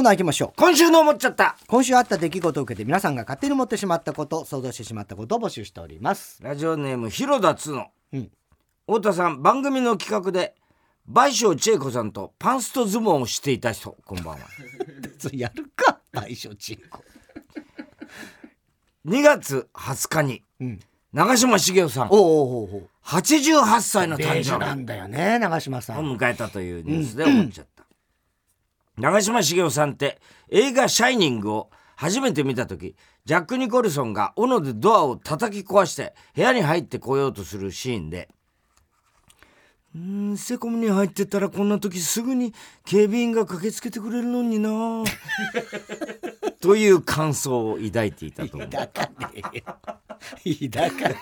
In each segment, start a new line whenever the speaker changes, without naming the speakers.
ーナー行きましょう。
今週の思っちゃった。
今週あった出来事を受けて皆さんが勝手に思ってしまったこと想像してしまったことを募集しております。
ラジオネーム広田つの、
うん。
太田さん番組の企画で倍賞千恵子さんとパンスト相撲をしていた人。こんばんは。
それやるか。賠償チンコ
2月20日に
うん。
長嶋茂雄さん。
おうおうおうおう。
88歳の誕
ベージュな
生
んだよね長嶋さ
日を
ん
迎えたというニュースで思っちゃった、長嶋茂雄さんって映画「シャイニング」を初めて見た時ジャック・ニコルソンが斧でドアを叩き壊して部屋に入ってこようとするシーンでうーんセコムに入ってたらこんな時すぐに警備員が駆けつけてくれるのにな という感想を抱いていたと思う。
だかねえよだかね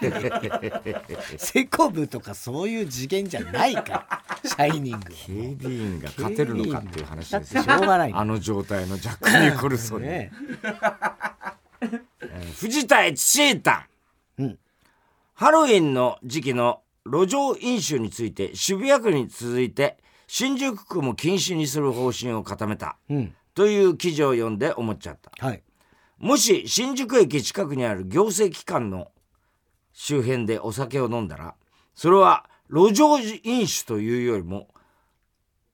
えよセコブとかそういう次元じゃないからシャイニング
警備員が勝てるのかっていう話ですよ。
しょうがない。
あの状態のジャック・ニコルソンに、
ね
え。ー藤田悦シータン、
うん。
ハロウィンの時期の路上飲酒について渋谷区に続いて新宿区も禁止にする方針を固めた。
うん。
という記事を読んで思っちゃった。
はい。
もし新宿駅近くにある行政機関の周辺でお酒を飲んだらそれは路上飲酒というよりも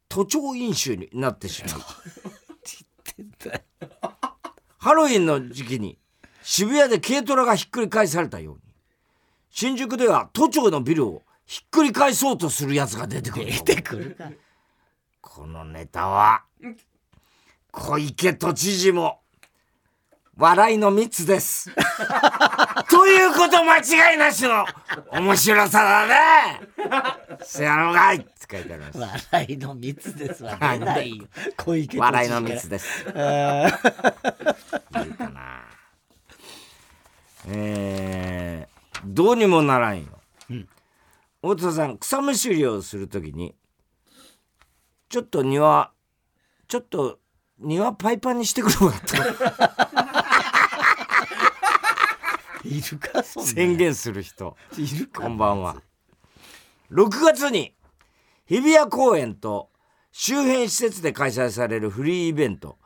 都庁飲酒になってしまう。ハロウィンの時期に渋谷で軽トラがひっくり返されたように新宿では都庁のビルをひっくり返そうとするやつが出てくる
出てくる。か
このネタは小池都知事も笑いの密です。ということ間違いなしの面白さだねせやろがい！って書いてあります。
笑いの密ですわ。出ないよ。小池
笑いの密です。
あー
いいかな。えー、どうにもならんよ、大田さん草むしりをするときにちょっと庭ちょっと庭パイパンにしてくるわと
いるかそんな
宣言する人。
いるか
こんばんは6月に日比谷公園と周辺施設で開催されるフリーイベント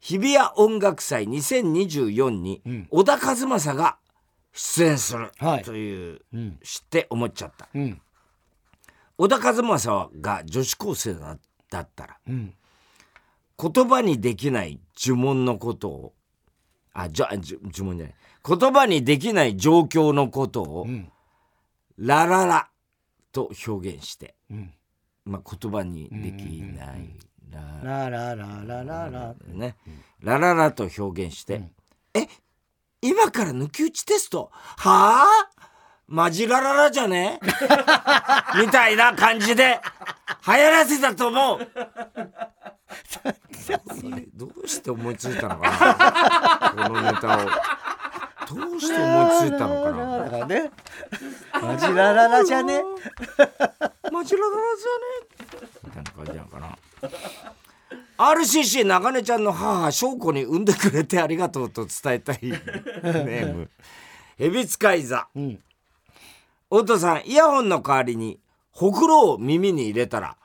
日比谷音楽祭2024に
ん。
小田和正が出演する
はい。
という、
うん。
知って思っちゃった。
うん。
小田和正が女子高生だだったら
うん。
言葉にできない呪文のことをあじゃ呪呪文じゃない。言葉にできない状況のことを、
うん。
ラララと表現して、
うん。
まあ、言葉にできない、ラ
ララララララ。
ね、ラララと表現して、え？今から抜き打ちテスト？はあ？マジラララじゃね？みたいな感じで。流行らせたと思う。どうして思いついたのかな？このネタをどうして思いついたのかな？
だからねマジラララじゃね？
マジラララじゃね？みたいな感じなのかな？RCC 中根ちゃんの母翔子に産んでくれてありがとうと伝えたいネーム。ヘビ使い座。
うん。
太田さんイヤホンの代わりにほくろを耳に入れたら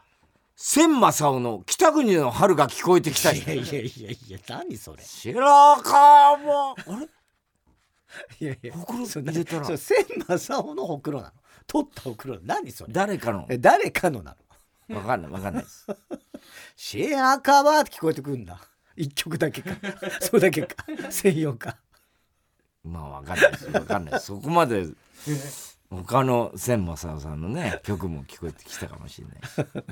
千正夫の北国の春が聞こえてきたり。
いやいやいやいや何それ。
白川も。あれ？
いやいや
ほくろ
そ
入れたら。
そう千正夫のほくろなの。取ったほくろ何それ。
誰かの？
え誰かのなの。
わかんないわかんないです。
シェアカバーって聞こえてくるんだ一曲だけか。それだけか。専用か。
まあわかんないです。わかんないそこまで他の千正夫さんのね曲も聞こえてきたかもしれない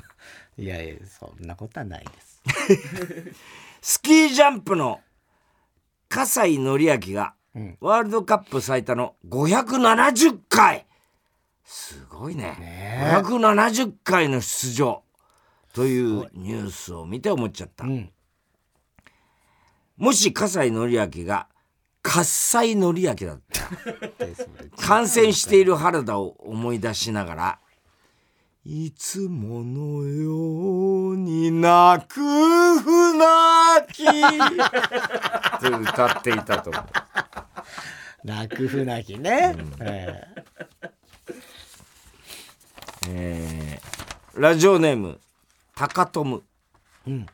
いやいやそんなことはないです。
スキージャンプの葛西紀明が
うん
ワールドカップ最多の570回。すごいね。
ね。え
570回の出場。というニュースを見て思っちゃった、
うん。
もし葛西紀明が喝采紀明だった。感染している原田を思い出しながら「いつものように泣く船き」と歌っていたと思う
泣く船木ね、え
え。ーラジオネーム高友。
えうん。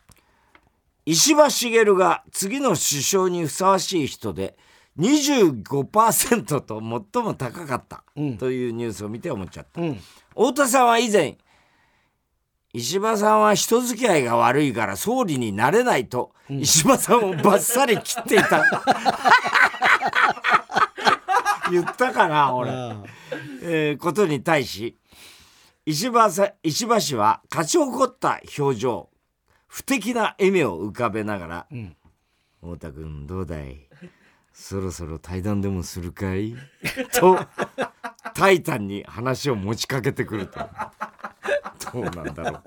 石破茂が次の首相にふさわしい人で25%と最も高かった
うん。
というニュースを見て思っちゃった、
うん。
太田さんは以前石破さんは人付き合いが悪いから総理になれないと、石破さんをバッサリ切っていた 言ったかな俺、えーことに対し石破さ石破氏は勝ち誇った表情不敵な笑みを浮かべながら
ん「
太田君どうだい？そろそろ対談でもするかい?」とタイタンに話を持ちかけてくると。どうなんだろ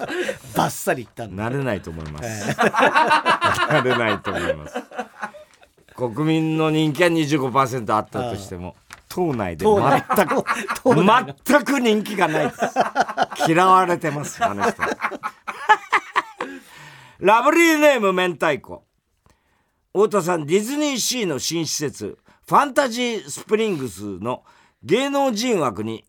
バッサリいったんだ。
うなれないと思います、なれないと思います。国民の人気は25%あったとしても党内で全く全く人気がないです。嫌われてますあの人。ラブリーネーム明太子。太田さんディズニーシーの新施設ファンタジースプリングスの芸能人枠に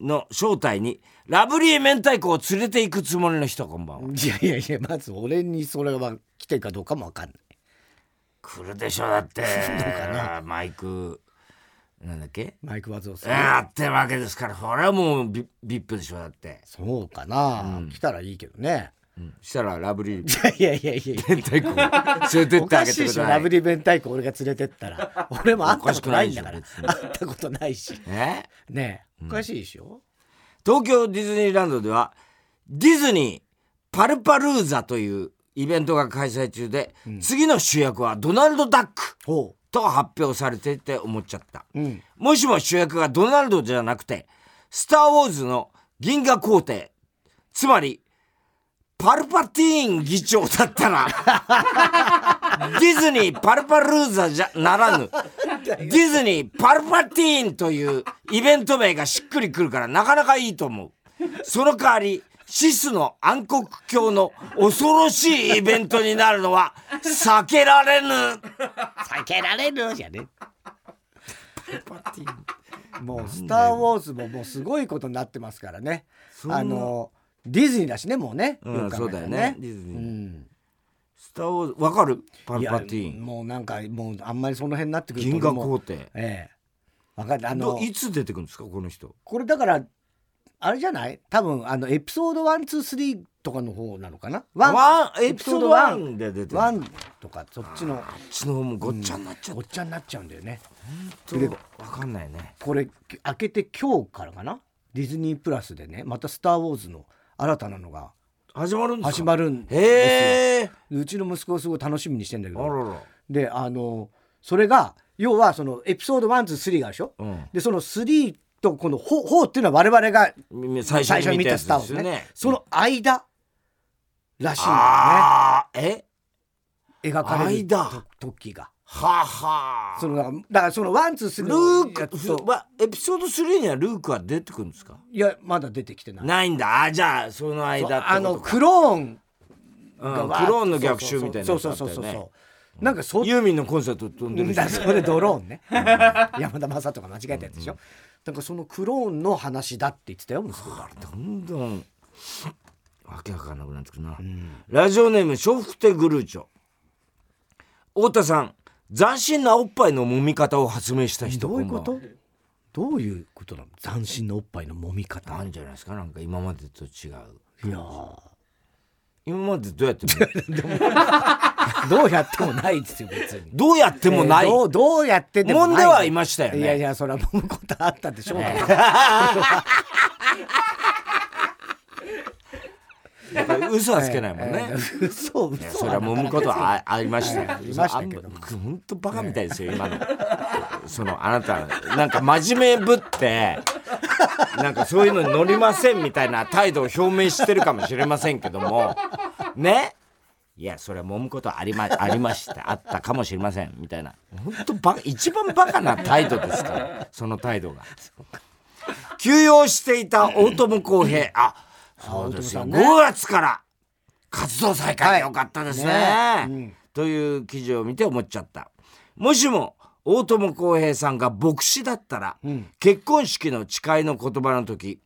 の招待にラブリー明太子を連れて行くつもりの人こんばんは。い
やいやいやまず俺にそれは来てるかどうかもわかんない。
来るでしょだって。
のかな。
マイクなんだっけ？
マイク・ワズオさん
やってるわけですから。これはもうビビップでしょだって、
そうかな、来たらいいけどね。
うん。したらラブリー。
いやいやいやいや。
明太連れてっ
お
てあげてください。
ラブリー明太子俺が連れてったら。俺も会ったことないんだから。会ったことないし。
え？
ねえ。おかしいでしょ、
東京ディズニーランドではディズニーパルパルーザというイベントが開催中で、次の主役はドナルド・ダック。
ほ
と発表されていて思っちゃった、
ううん。
もしも主役がドナルドじゃなくてスター・ウォーズの銀河皇帝つまりパルパティーン議長だったら ディズニーパルパルーザじゃならぬディズニーパルパティーンというイベント名がしっくりくるからなかなかいいと思う。その代わりシスの暗黒教の恐ろしいイベントになるのは避けられぬ。
避けられるじゃね。もう「スター・ウォーズ」ももうすごいことになってますからね。あのディズニーだしねもうね、
うんそうだよね。ディズニー
うん。
スター・ウォーズわかる？パルパティーン。
もうなんかもうあんまりその辺になってくると
銀河皇帝。
ええ。わかんないあの
どいつ出てくるんですかこの人？
これだからあれじゃない？多分あのエピソード123とかの方なのかな？ワン
エピソード1で出てる。
ワンとかそっちの。
こっちの方もごっちゃになっちゃっ
ごっちゃになっちゃうんだよね。
たわかんないね。
これ開けて今日からかな？ディズニープラスでねまた「スター・ウォーズ」の新たなのが
始まるんですか？
始まるんですよ。
へえ
うちの息子をすごい楽しみにしてんだけど。
あらら。
であのそれが要はそのエピソード123があるでしょ？
うん。
でその3とこの4 4っていうのは我々が
み最
最初に見た「
初に見たやつ
スター・ウォーズね」
ですよね
その間らしいんだよ
ああえ？
ね描かれる時が。
はあはあ。
そのだからそのワンツースリ
ル
ー
ーク
と。
ふわエピソード3にはルークは出てくるんですか？
いやまだ出てきてない。
ないんだ。あじゃあその間って
あのクローン
うんクローンの逆襲みたいな
そうそうそうそうそうなんかそ
ユーミンのコンサート飛んでる
だそれドローンね。山田雅人が間違えたやつでしょ、だからそのクローンの話だって言ってたよ息子が。
どんどん。わけわかんなくなってくるな、ラジオネーム笑福亭グルーチョ。太田さん斬新なおっぱいの揉み方を発明した人。
どういうこと？どういうことなの？斬新なおっぱいの揉み方。
なんじゃないですか？なんか今までと違う。
いやー。
今までどうやっても
どうやってもないですよ別に。
どうやってもない、
えーどうどうやってでもない。
揉んではいましたよね。
いやいやそれは揉むことあったでしょ。うけど、
やっぱり嘘はつけないもんね、
えー嘘嘘
それは揉むことはあありましたよ。
ありましたけど。
本当バカみたいですよ、今の。そのあなたなんか真面目ぶってなんかそういうのに乗りませんみたいな態度を表明してるかもしれませんけども。ね？いやそれは揉むことはありま ありました。あったかもしれませんみたいな。本当バカ一番バカな態度ですからその態度が。休養していた大友康平。あそうですよ、
ね
5月から活動再開でよかったですね,、
はいねうん。
という記事を見て思っちゃった。もしも大友康平さんが牧師だったら、
ん。
結婚式の誓いの言葉の時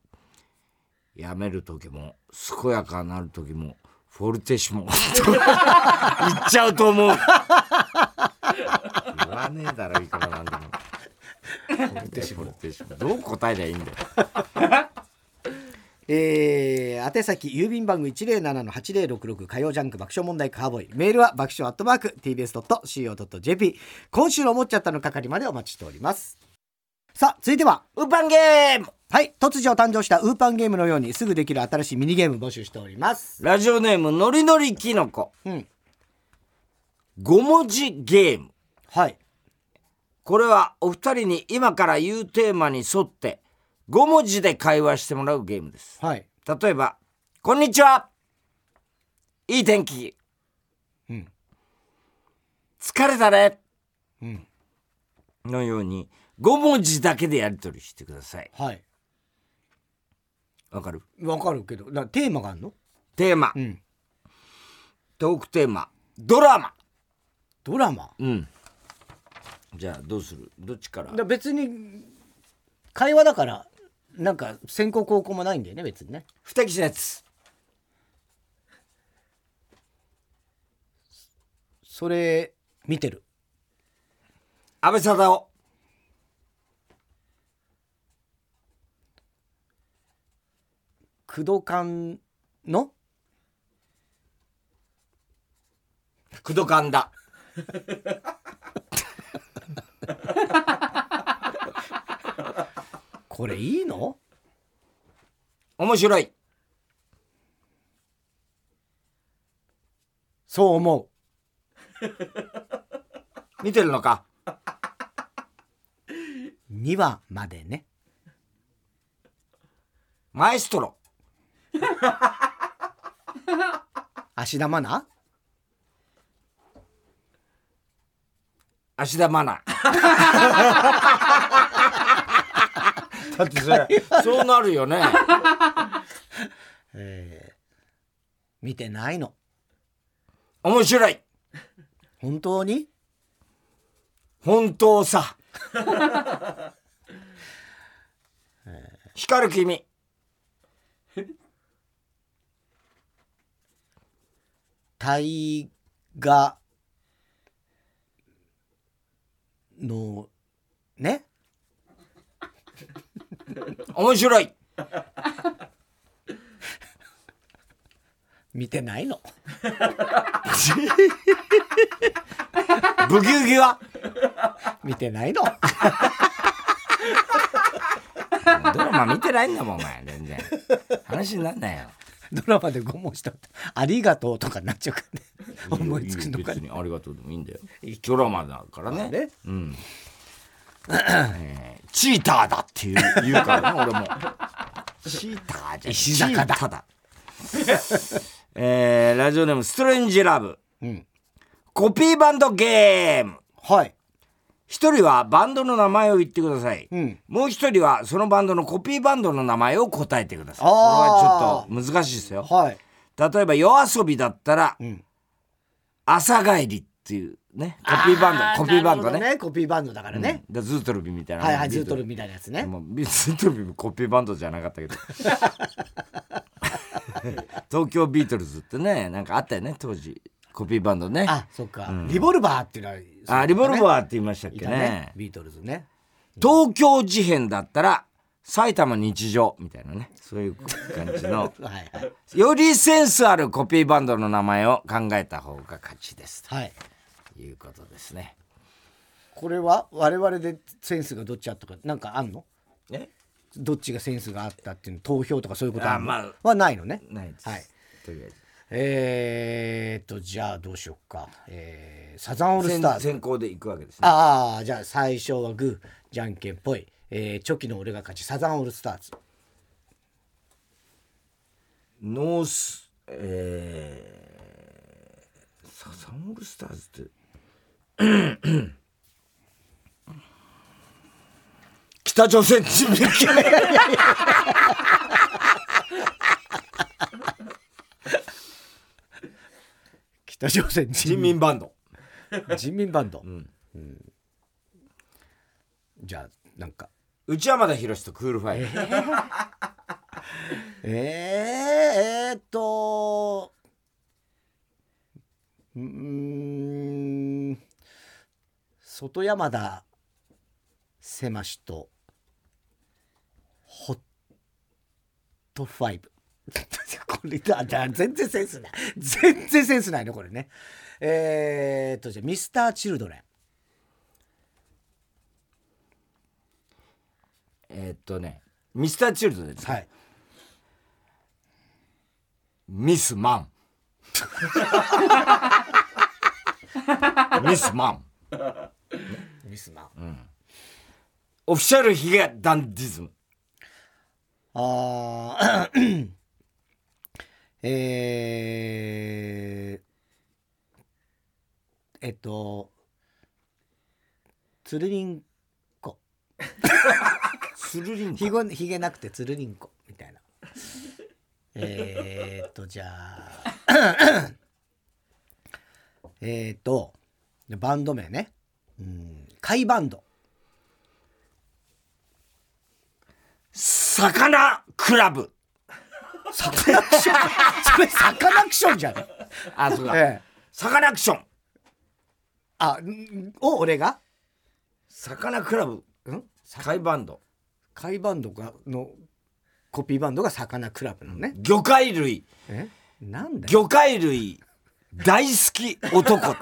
やめる時も健やかなる時もフォルテッシモ。言っちゃうと思う。言わねえだろいくらなんでも。フォルテッシモ。どう答えりゃいいんだよ。
えー、宛先郵便番号107-8066火曜ジャンク爆笑問題カーボーイ。メールは爆笑アットマーク TBS.CO.JP 今週の思っちゃったの係までお待ちしております。さあ続いては
ウーパンゲーム
はい突如誕生したウーパンゲームのようにすぐできる新しいミニゲーム募集しております。
ラジオネームのりのりきのこ。
うん。
5文字ゲーム。
はい。
これはお二人に今から言うテーマに沿って5文字で会話してもらうゲームです。
はい。
例えば「こんにちは。いい天気。
うん。
疲れたね。
うん」
のように5文字だけでやり取りしてください。
はい
わかる？
わかるけどなテーマがあるの？
テーマ。
うん。
トークテーマ。ドラマ。
ドラマ？
うん。じゃあどうする？どっちから？
だ別に会話だからなんか先行後攻もないんだよね別にね。
不適切なやつ。
それ見てる。
安倍貞夫
工藤館の？
クドカンだ。
これいいの？
面白い。
そう思
見てるのか？
う2話までね。
マエストロ
芦田愛菜
芦田愛菜だってそれそうなるよね。
えー見てないの。
面白い。
本当に？
本当さ。光る君
大河のね。
面白い。
見てないの？
ブギウギは？
見てないの？
ドラマ見てないんだもんお前。全然。話になんないよ
ドラマで5文字だって「ありがとう」とかになっちゃうからね。思いつくのか
別にありがとうでもいいんだよ。ドラマだからね。
ね
うん。えーチーターだっていう言うからね俺も。チーターじゃん。
石坂だ。
だ。えーラジオネームストレンジラブ。
うん。
コピーバンドゲーム。
はい
一人はバンドの名前を言ってください、
うん。
もう一人はそのバンドのコピーバンドの名前を答えてください。これはちょっと難しいですよ。
はい。
例えば夜遊びだったら
うん
朝帰りっていうねコピーバンド
あ
コピーバンドね。
どコピーバンドだからね、
うん。だズートルビみたいな。
はいはいズートル
ビ
みたいなやつね。
もうビ ズートルビもコピーバンドじゃなかったけど。東京ビートルズってねなんかあったよね当時。コピーバンドね。
あそっか、リボルバーっていうのは
あリボル
ー
バーって言いましたっけね。
ね。ビートルズね。
東京事変だったら埼玉日常みたいなね。そういう感じの。
はいはい。
よりセンスあるコピーバンドの名前を考えた方が勝ちです。
はい。
ということですね。
これは我々でセンスがどっちあったかなんかあんの？
え？
どっちがセンスがあったっていうの投票とかそういうことあるの？
あまあ。
はないのね。
ないです、
はい。
とりあえず
えー、っとじゃあどうしよっか、えー、サザンオールスターズ
先行でいくわけですね。
ああじゃあ最初はグーじゃんけんぽい、えー、チョキの俺が勝ちサザンオールスターズ。
ノースえー、サザンオールスターズって 北朝鮮人民 共和
北朝鮮
人
人民
民バンド。
人民バンド、
ん。
うん。じゃあなんか。
内山田博とクールファイブ、
えー、えー、っとうーん外山田狭しとホットファイブ これだだ全然センスない。全然センスないねこれね。えー、っとじゃあミスターチルドレン。
えーっとねミスターチルドレンです、
はい。
ミスマン。ミスマン。
ミスマン、
オフィシャルヒゲダンディズム。
あーえー、えっとつるりんこ
スルリン
ひごひげなくてつるりんこみたいな。えーっとじゃあえーっとバンド名ね。うん貝バンド。
サカナクラブ
サカナクションそれサカナクションじゃん
あそうだ、
ええ。
サカナクション。
あんを俺が？
サカナクラブ。
ん？
海バンド。
貝バンドがのコピーバンドがサカナクラブのね、
魚介類。
え？なんだよ。
魚介類。大好き男。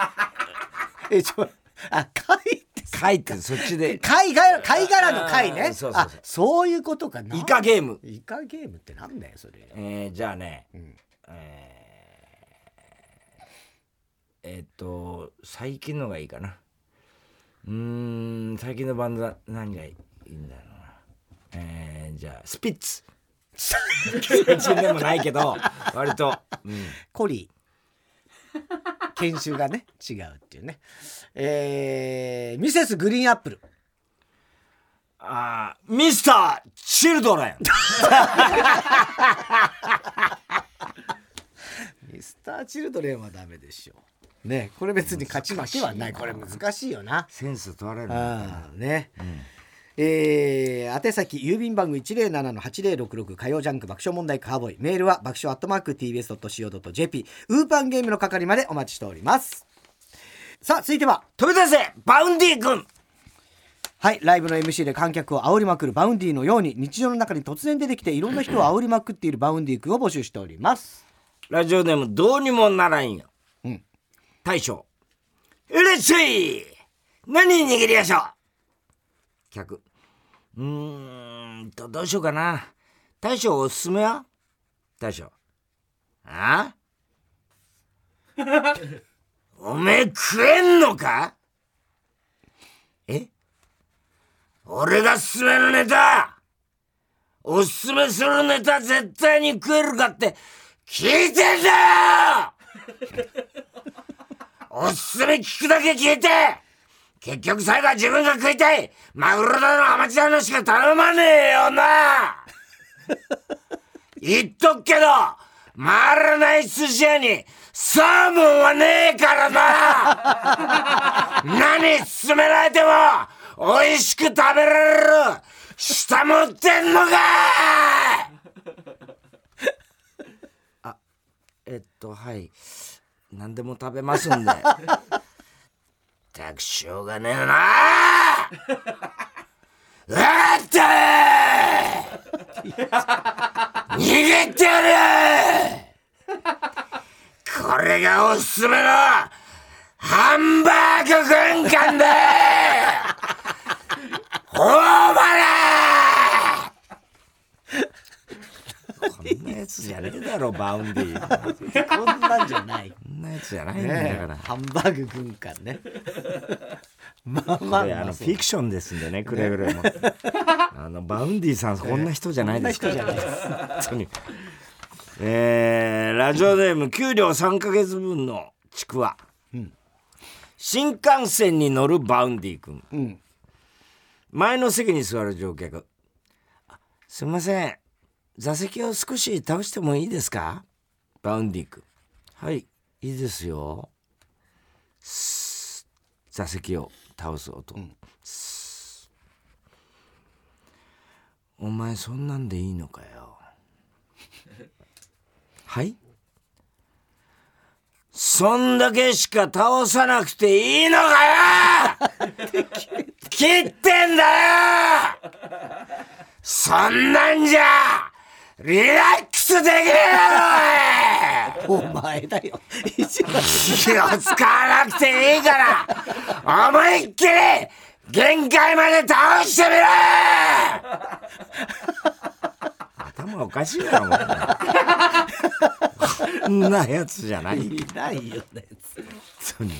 えちょあ貝って
貝ってそっちで。
貝が貝殻の貝ね。
そうそうそう。
あそういうことかな。
イカゲーム。
イカゲームってなんだよそれ。
えー、じゃあね、
ん。
えー、えーっと最近のがいいかな。うーん最近のバンドは何がいいんだろうな。えー、じゃあスピッツ。最近でもないけど 割と、うん、
コリー。研修がね違うっていうね。えー、ミセスグリーンアップル
あーミスター・チルドレン。
ミスターチルドレンはダメでしょねこれ別に勝ち負けはない。これ難しいよな。
センス問われるの
ああね、えー宛先郵便番号107-8066火曜ジャンク爆笑問題カーボーイ。メールは爆笑アットマーク TBS.CO.JP ウーパンゲームの係までお待ちしております。さあ続いては
飛び出せバウンディ君
はいライブの MC で観客を煽りまくるバウンディのように日常の中に突然出てきていろんな人を煽りまくっているバウンディ君を募集しております
ラジオネームどうにもならんよ。
うん
大将。うれしい何握りやしょう客。うーんと、どうしようかな。大将おすすめは？大将。あ？おめえ食えんのか？え？俺がすすめのネタ。おすすめするネタ絶対に食えるかって聞いてんだよ。おすすめ聞くだけ聞いて。結局最後は自分が食いたい。マグロだのハマチだのしか頼まねえよな 言っとくけど回らない寿司屋にサーモンはねえからな。何勧められても美味しく食べられる。舌持ってんのか！あえっとはい。何でも食べますんで。たくしょうがねえな。あった逃げてやる！これがおすすめのハンバーグ軍艦だほーばらこんなやつじゃねえだろバウンディこ
こんなんじゃない。
んなやつじゃないんだ
ね
から、
ハンバーグ軍艦ね。まあまあ
これあのフィクションですんでねくれぐれも。あのバウンディさんこんな人じゃないです。から
こんな人じゃない
本当に。えー、ラジオネーム給料3ヶ月分のちくわ、新幹線に乗るバウンディ君、
ん
前の席に座る乗客。あすいません。座席を少し倒してもいいですか？バウンディ君はいいいですよ。座席を倒す音、スーお前そんなんでいいのかよ。はい？スそんだけしか倒さなくていいのかよ！切ってんだよ！そんなんじゃリラックスできねえ
お前だよ。
気を使わなくていいから思いっきり限界まで倒してみろ頭おかしいやろもう。こんなやつじゃない。
いないよね
本当に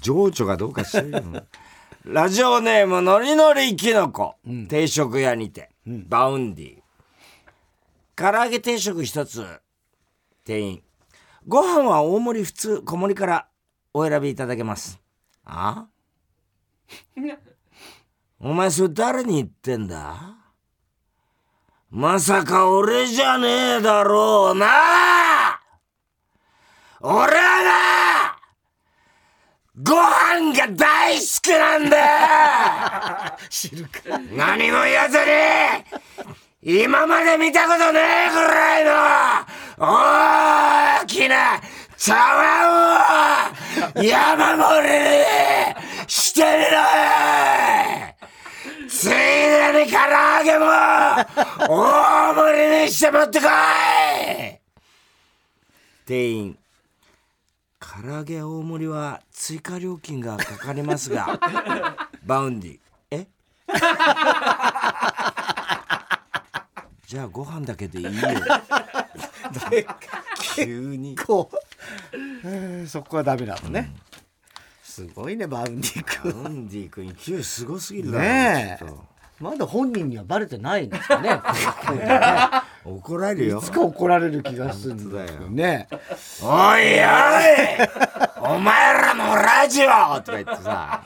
情緒がどうかしてるよ。ラジオネームのりのりきのこ、定食屋にて、バウンディ。唐揚げ定食一つ。店員。ご飯は大盛り普通小盛りからお選びいただけます。あ？お前それ誰に言ってんだ？まさか俺じゃねえだろうな。俺はなご飯が大好きなんだ。よ
知るか。
何も言わずに今まで見たことねえぐらいの大きな茶碗を山盛りにしてみろよついでに唐揚げも大盛りにして持ってこい！店員唐揚げ大盛りは追加料金がかかりますが バウンディえ？じゃあご飯だけでいいよ。急に。
こうえーそこはダメなのね、すごいねバウンディ
バ
君。
ウンディ君勢いすごすぎるな
ねまだ本人にはバレてないんですかね
怒られるよ。
いつか怒られる気がするんだよ。ね
おいおい。お前らのラジオとか言ってさ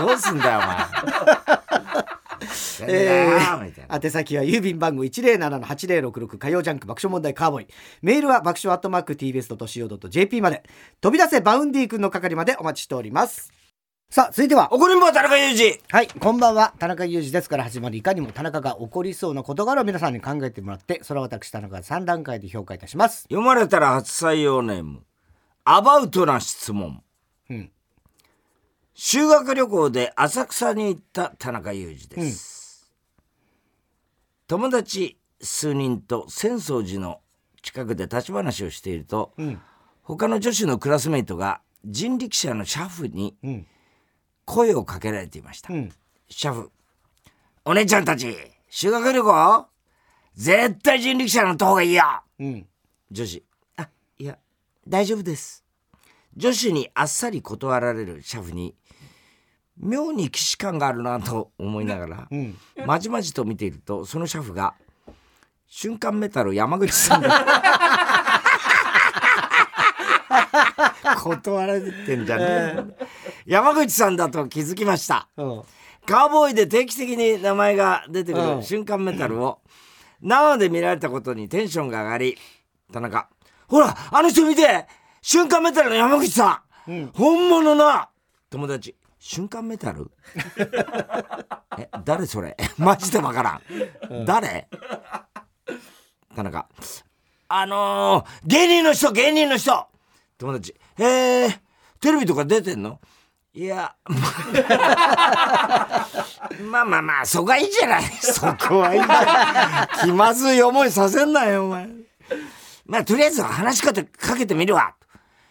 どうすんだよお前
え宛先は郵便番号107-8066火曜ジャンク爆笑問題カーボーイ。メールは爆笑アットマーク TBS.CO.JP まで。飛び出せバウンディ君の係までお待ちしております。さあ続いては
怒りんぼ田中裕二。
はいこんばんは田中裕二ですから始まりいかにも田中が怒りそうな事柄を皆さんに考えてもらってそれは私田中が3段階で評価いたします。
読まれたら初採用ネーム。アバウトな質問、
うん。
修学旅行で浅草に行った田中裕二です、友達数人と浅草寺の近くで立ち話をしていると、
ん。
他の女子のクラスメイトが人力車の車夫に
うん。
声をかけられていました、
うん。
車夫お姉ちゃんたち修学旅行？絶対人力車乗った方がいいよ！
うん。
女子。あいや大丈夫です。女子にあっさり断られる車夫に妙に既視感があるなと思いながら、
うん。
まじまじと見ているとその車夫が瞬間メタル山口さんだ断られてんじゃねえ。山口さんだと気づきました。
うん。
カーボーイで定期的に名前が出てく
うん。
る瞬間メタルを生で見られたことにテンションが上がり田中ほらあの人見て瞬間メタルの山口さん、
うん。
本物の友達瞬間メタル？え誰それ？マジでわからん、誰？田中。あのー、芸人の人芸人の人。友達。へえテレビとか出てんの？いや まあまあまあそこはいいじゃない。そこはいいじゃない。気まずい思いさせんなよお前。まあとりあえず話しかけかけてみるわ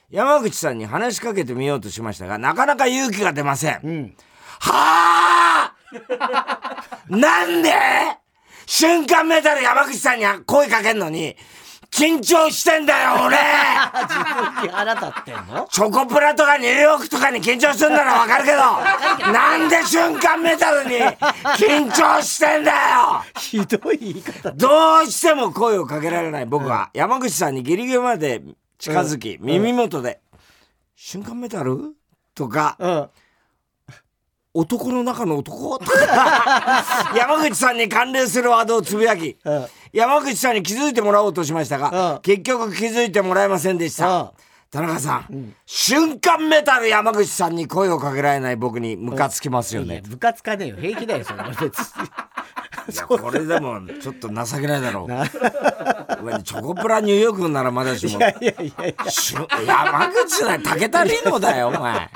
山口さんに話しかけてみようとしましたがなかなか勇気が出ません、
うん。
はあ なんで？瞬間メタル山口さんに声かけんのに緊張してんだよ俺！
自分に腹立ってんの？
チョコプラとかニューヨークとかに緊張するならわかるけどなんで瞬間メタルに緊張してんだよ！
ひどい言い方。
どうしても声をかけられない僕は。山口さんにギリギリまで近づき、耳元で「瞬間メタル?」とか
うん「
男の中の男?」とか。山口さんに関連するワードをつぶやき
うん。
山口さんに気づいてもらおうとしましたが、
うん。
結局気づいてもらえませんでした、
うん
田中さん、瞬間メタル山口さんに声をかけられない僕にムカつきますよね、
いや部活かねえよ。平気だよそれ。は別に。
いやこれでもちょっと情けないだろう。チョコプラニューヨークならまだしも。
いやいやいやいや。
山口だよ武田リノだよお前。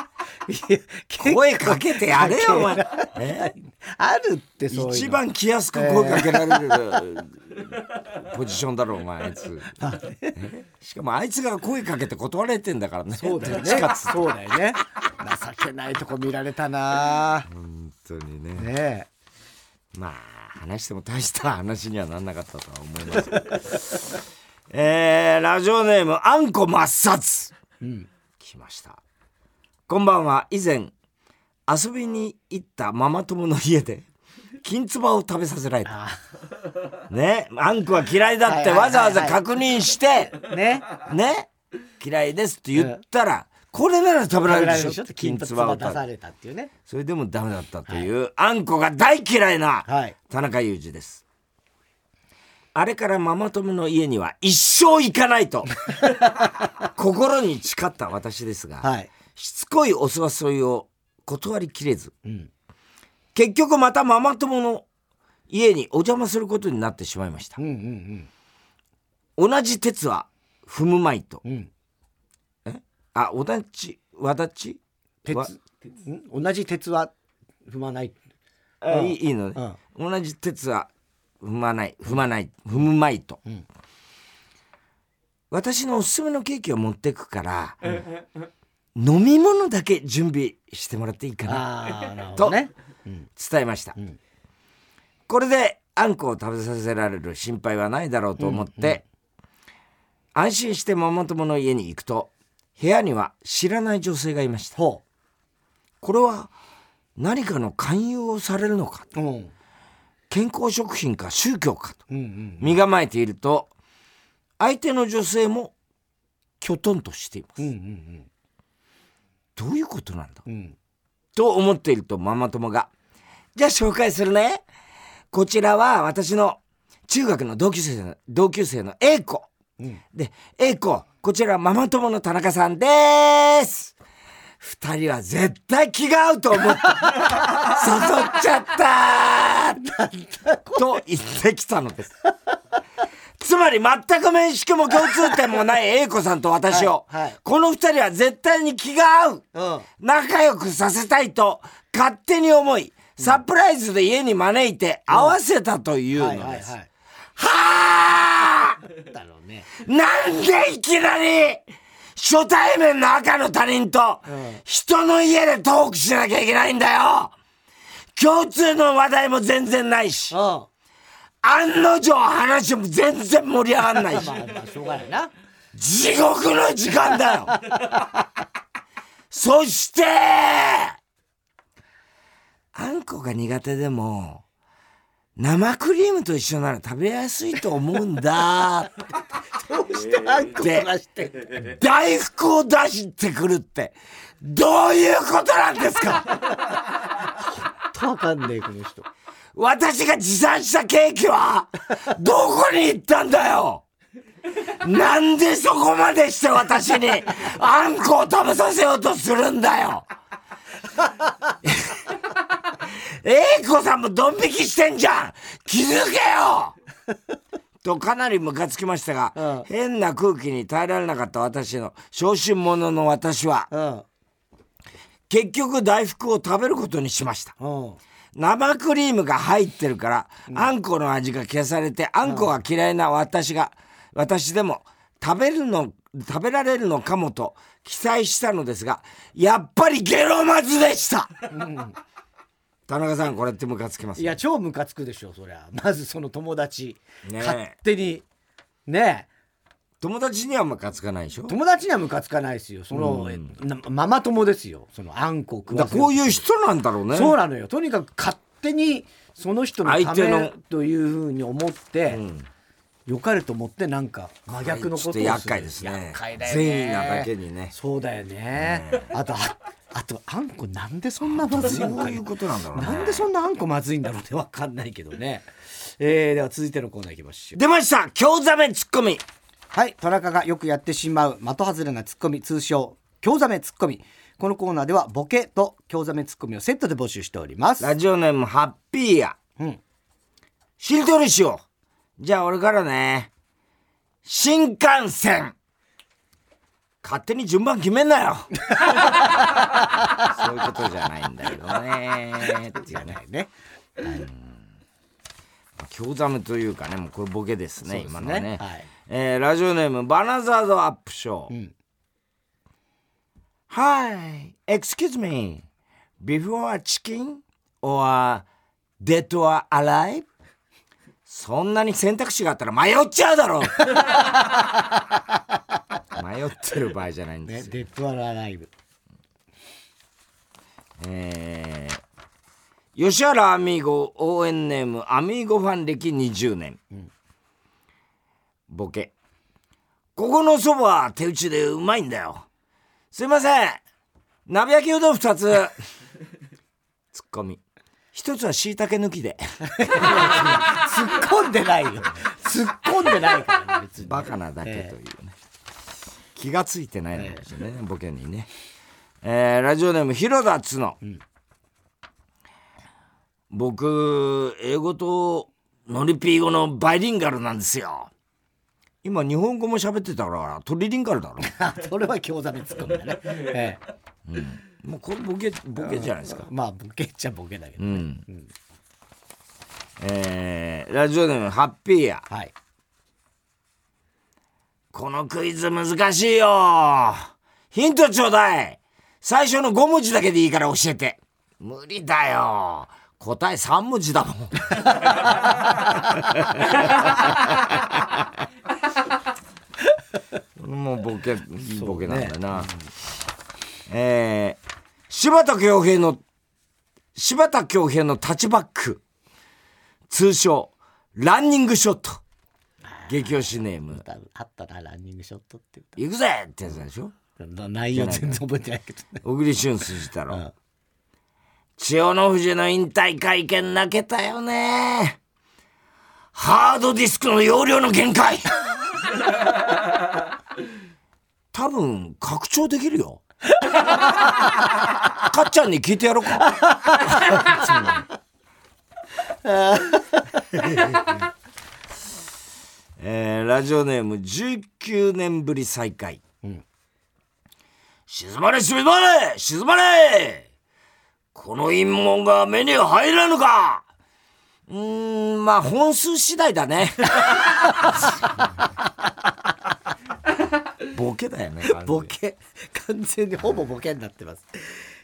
声かけてやれよお前。え
あるってそういうの。
一番気安く声かけられる ポジションだろお前あいつ。え？しかもあいつが声かけて断られてんだからね。
そうだよね。そうだよね。情けないとこ見られたな。
本当にね。
ね
まあ話しても大した話にはなんなかったとは思います。えー、ラジオネームあんこ抹殺、来ました。こんばんは。以前遊びに行ったママ友の家で金つばを食べさせられた。ね。あんこは嫌いだってわざわざ確認して
えね。
ね。嫌いですって言ったら、これなら食べられるでしょ？
って金髪を出されたっていうね。
それでもダメだったという、あんこが大嫌いな
はい。
田中裕二です。あれからママ友の家には一生行かないと 心に誓った私ですが、
はい。
しつこいお誘いを断りきれず、
ん
結局またママ友の家にお邪魔することになってしまいました。
うんうん
同じ鉄は踏むまいと。
うん。うん
あ同じわだち？
鉄同じ鉄は踏まない。
あ
うん。
いいいいのね、同じ鉄は踏まない。踏まない。踏むまいと、
ん。
私のおすすめのケーキを持ってくから、飲み物だけ準備してもらっていいかな。
ね
伝えました、
ん。
これであんこを食べさせられる心配はないだろうと思って、安心してママ友の家に行くと部屋には知らない女性がいました。
ほ
これは何かの勧誘をされるのか
ううん。
健康食品か宗教かと
うんうん
身構えていると相手の女性もきょとんとしています、
うんうん
どういうことなんだ？
うんうん
と思っているとママ友が「じゃあ紹介するね。こちらは私の中学の同級生の同級生の A 子
うん。
で A 子こちらママ友の田中さんです。二人は絶対気が合うと思って 誘っちゃったと言ってきたのですつまり全く面識も共通点もない A 子さんと私を、
はい。はい。
この二人は絶対に気が合う。
うん。
仲良くさせたいと勝手に思いサプライズで家に招いて合わせたという
はい
のです。
は
あ
だろうね。
なんでいきなり初対面の赤の他人と人の家でトークしなきゃいけないんだよ！共通の話題も全然ないし。
うん
案の定話も全然盛り上がんないし。
まあまあしょうがないな。
地獄の時間だよ。そしてあんこが苦手でも生クリームと一緒なら食べやすいと思うんだ
どうしてあんこ
で
出して
大福を出してくるって。どういうことなんですか？
とわかんねえこの人
私が持参したケーキはどこに行ったんだよ？なんでそこまでして私にあんこを食べさせようとするんだよ？英子さんもドン引きしてんじゃん！気づけよ！とかなりムカつきましたが、
うん。
変な空気に耐えられなかった私の小心者の私は
うん。
結局大福を食べることにしました。
うん
生クリームが入ってるから、あんこの味が消されてあんこが嫌いな私が、私でも食べるの食べられるのかもと記載したのですがやっぱりゲロまずでした、田中さんこれってムカつきます
いや超ムカつくでしょそりゃ。まずその友達、
ねえ。
勝手に。ねえ
友達にはムカつかないでしょ？
友達にはムカつかないですよ。その、えなママ友ですよ。そのあんこを食
だ
わせる
からこういう人なんだろうね。
そうなのよ。とにかく勝手にその人のためというふうに思って、
ん。
良かれと思ってなんか真逆のことをする。
ちょっと厄介ですね。
厄介だよね。
善意なだけにね。
そうだよね、あとああとあんこなんでそんなまずいのか
どういうことなんだろうね。
なんでそんなあんこまずいんだろうってわかんないけどね。えー、では続いてのコーナーいきましょう。
出ました！京ザメツッコミ
はい、田中がよくやってしまう的外れなツッコミ、通称、京ザメツッコミ。このコーナーではボケと京ザメツッコミをセットで募集しております。
ラジオネームハッピーや
うん。
しりとりしよう。じゃあ俺からね。新幹線勝手に順番決めんなよ そういうことじゃないんだけどね。っていうね。
ね。
興ざめというかね、もうこれボケですね、
ね
今のはね。
はい
えーラジオネーム、バナザードアップショー。
ん
Hi, excuse me. Before a chicken or dead or alive? そんなに選択肢があったら迷っちゃうだろ 迷ってる場合じゃないんで
ね、
すよ。
デッドアラライブ。
えー吉原アミーゴ応援ネームアミーゴファン歴20年、ボケ。ここのそばは手打ちでうまいんだよ。すいません。鍋焼きうどん2つ。ツッコミ。一つはしいたけ抜きで。
突っ込んでないよ。突っ込んでないからね、別に。
バカなだけというね、気がついてないのかもしれないね、ボケにね、えーラジオネーム広田つの、僕英語とノリピー語のバイリンガルなんですよ今日本語も喋ってたからトリリンガルだろ。
あそれは興ざめ突っ込みだね。え
もうこれボケボケじゃないですか。
え、まあ、ボケっちゃボケだけど。
うん、えーラジオネームハッピーや。
はい。
このクイズ難しいよ。ヒントちょうだい。最初の5文字だけでいいから教えて。無理だよ。答え3文字だもん もうボケいいボケなんだな、えー柴田恭平の柴田恭平のタッチバック。通称ランニングショット。激推しネーム。
あったな、ランニングショットって
行くぜ!ってやつでしょ?
歌。内容全然覚えてないけどね。
小栗旬筋太郎、
ん。
千代の富士の引退会見泣けたよね。ハードディスクの容量の限界 多分拡張できるよ。かっちゃんに聞いてやろうか。えーラジオネーム19年ぶり再会、静まれ静まれ静まれ。この陰謀が目に入らぬか。うーんまあ本数次第だね。ボケだよね
ボケ。完全にほぼボケになってます。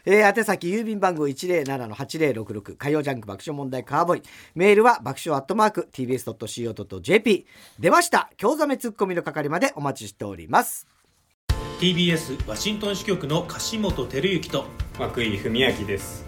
えー、宛先郵便番号107-8066火曜ジャンク爆笑問題カーボーイ。メールは爆笑アットマーク TBS.CO.JP 出ました。京ざめツッコミの係までお待ちしております。
TBS ワシントン支局の樫本照之と
涌井文明です